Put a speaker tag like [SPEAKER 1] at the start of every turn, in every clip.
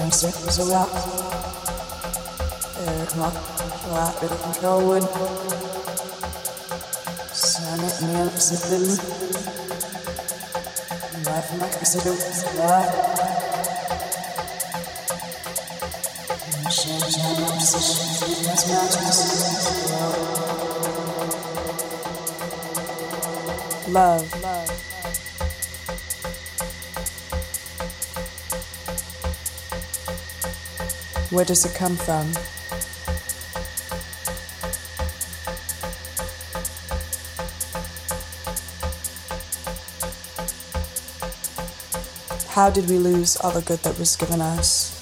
[SPEAKER 1] And circles around. Sipping. Life, my. Change my position, that's matches. love. Where does it come from? How did we lose all the good that was given us?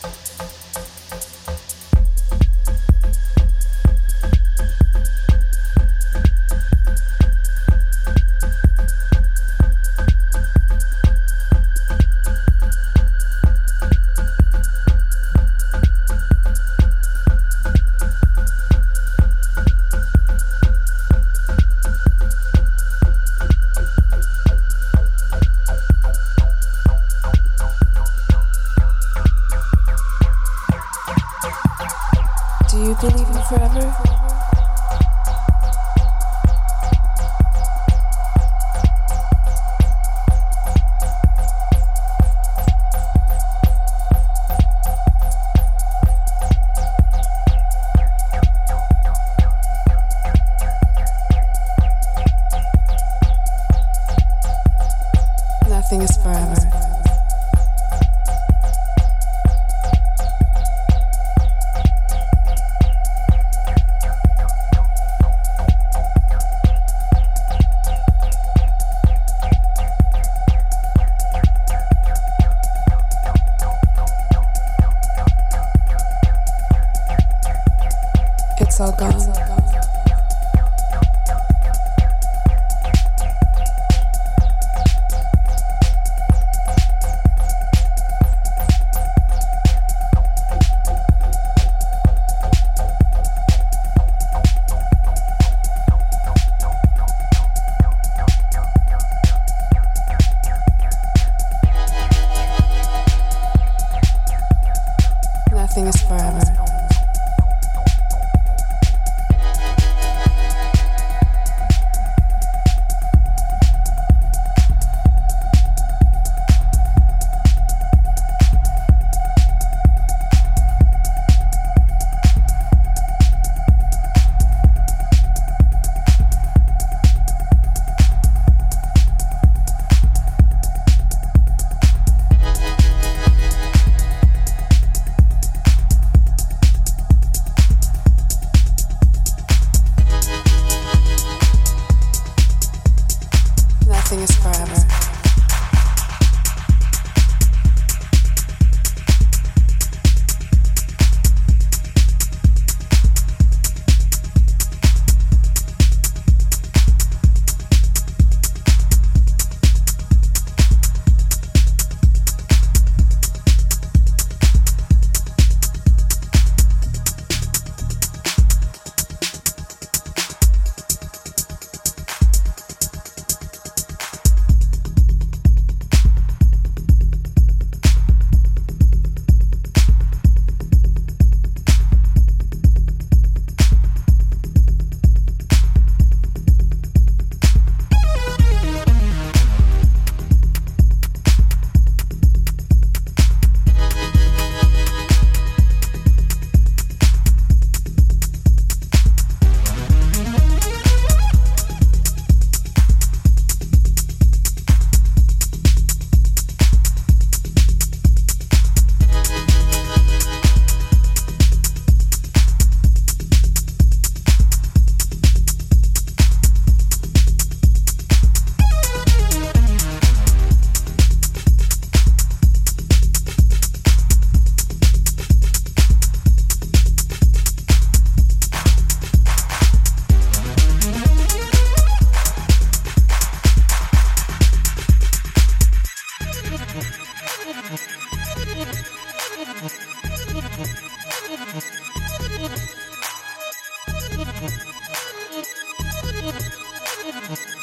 [SPEAKER 1] you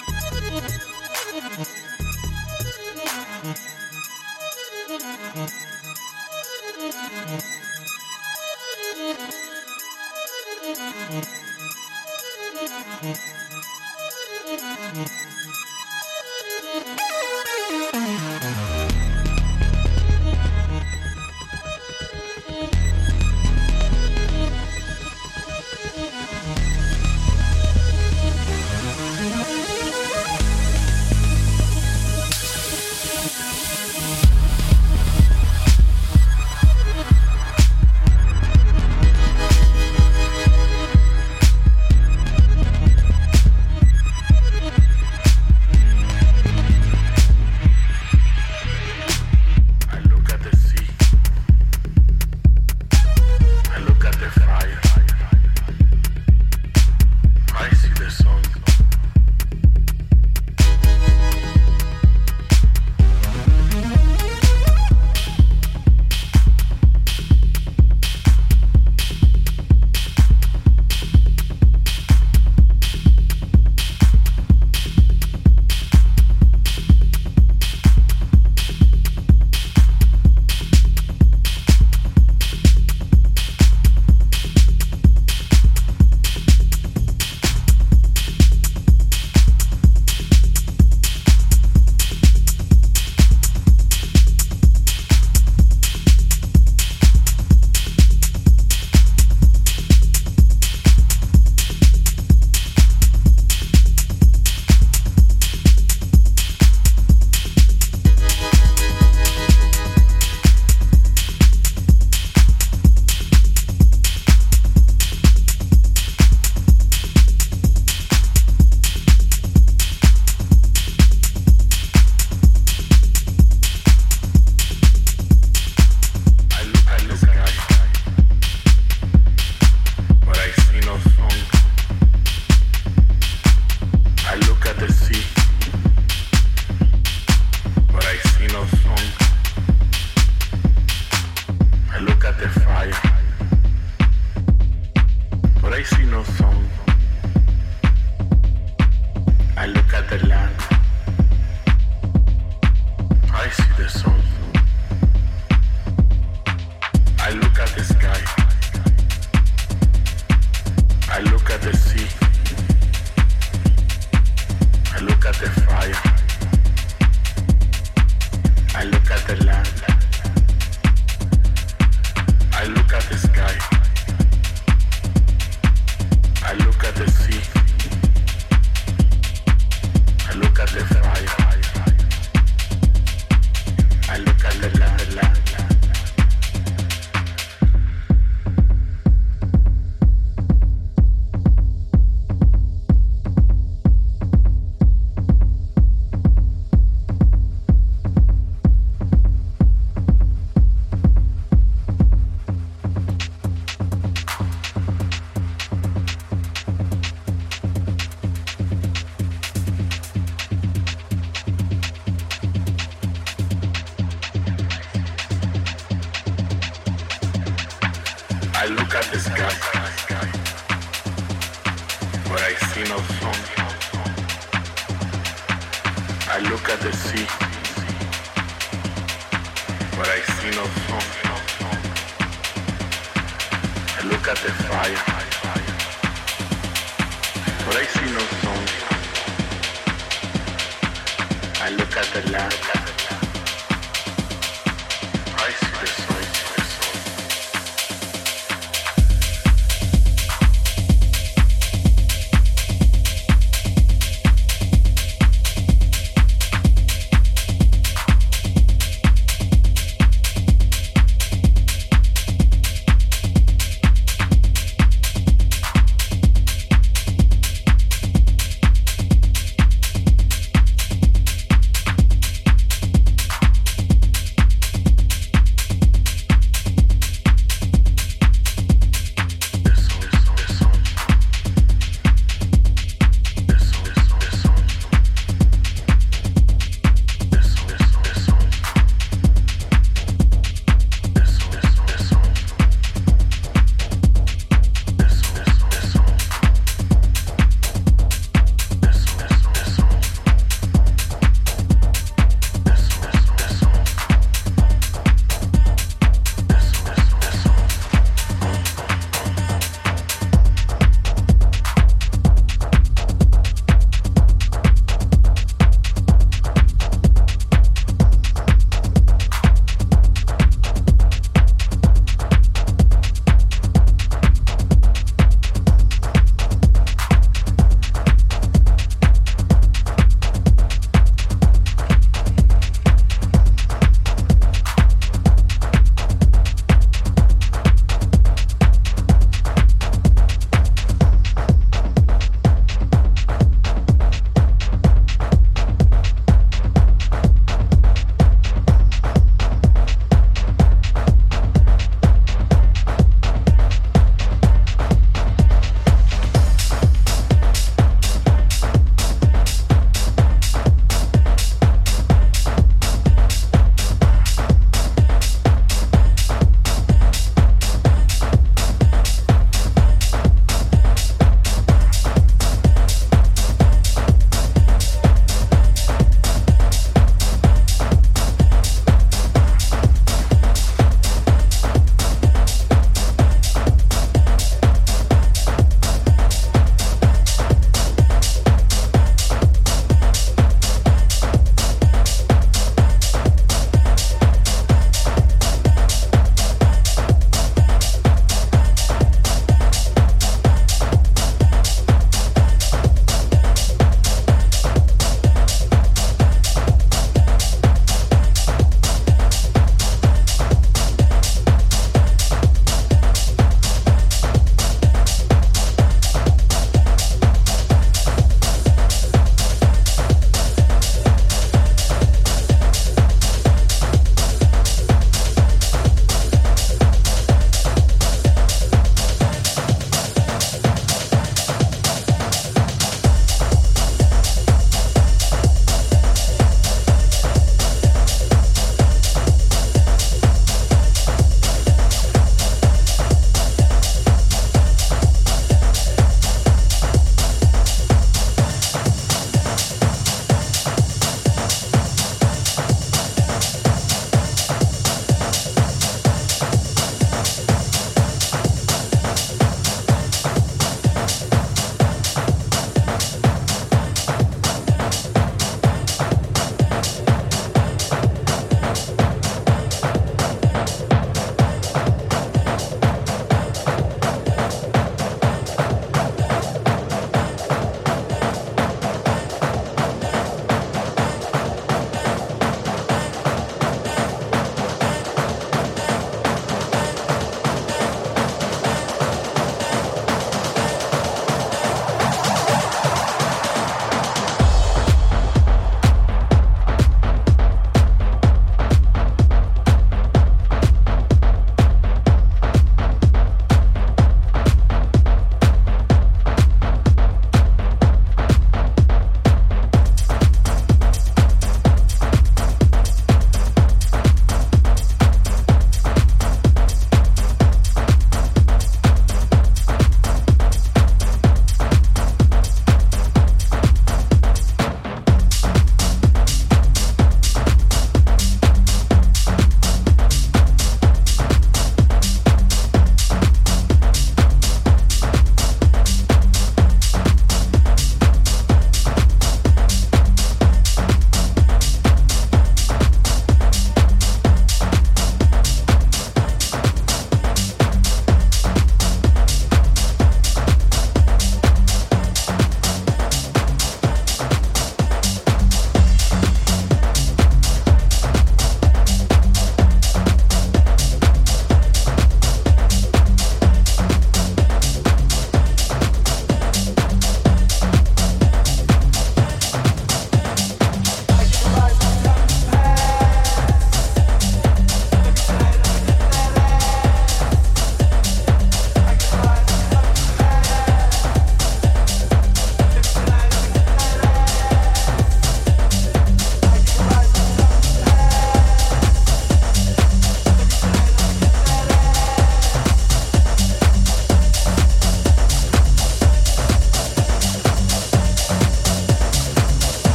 [SPEAKER 1] look at the light.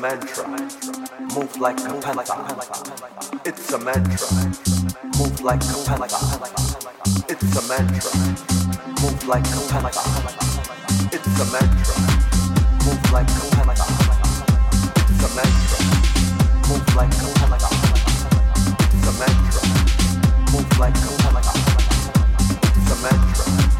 [SPEAKER 2] mantra, move like a panther. It's a mantra, move like a panther. It's a mantra, move like a panther. It's a mantra, move like a panther. It's a mantra, move like a panther. It's a mantra, move like a panther. It's a mantra.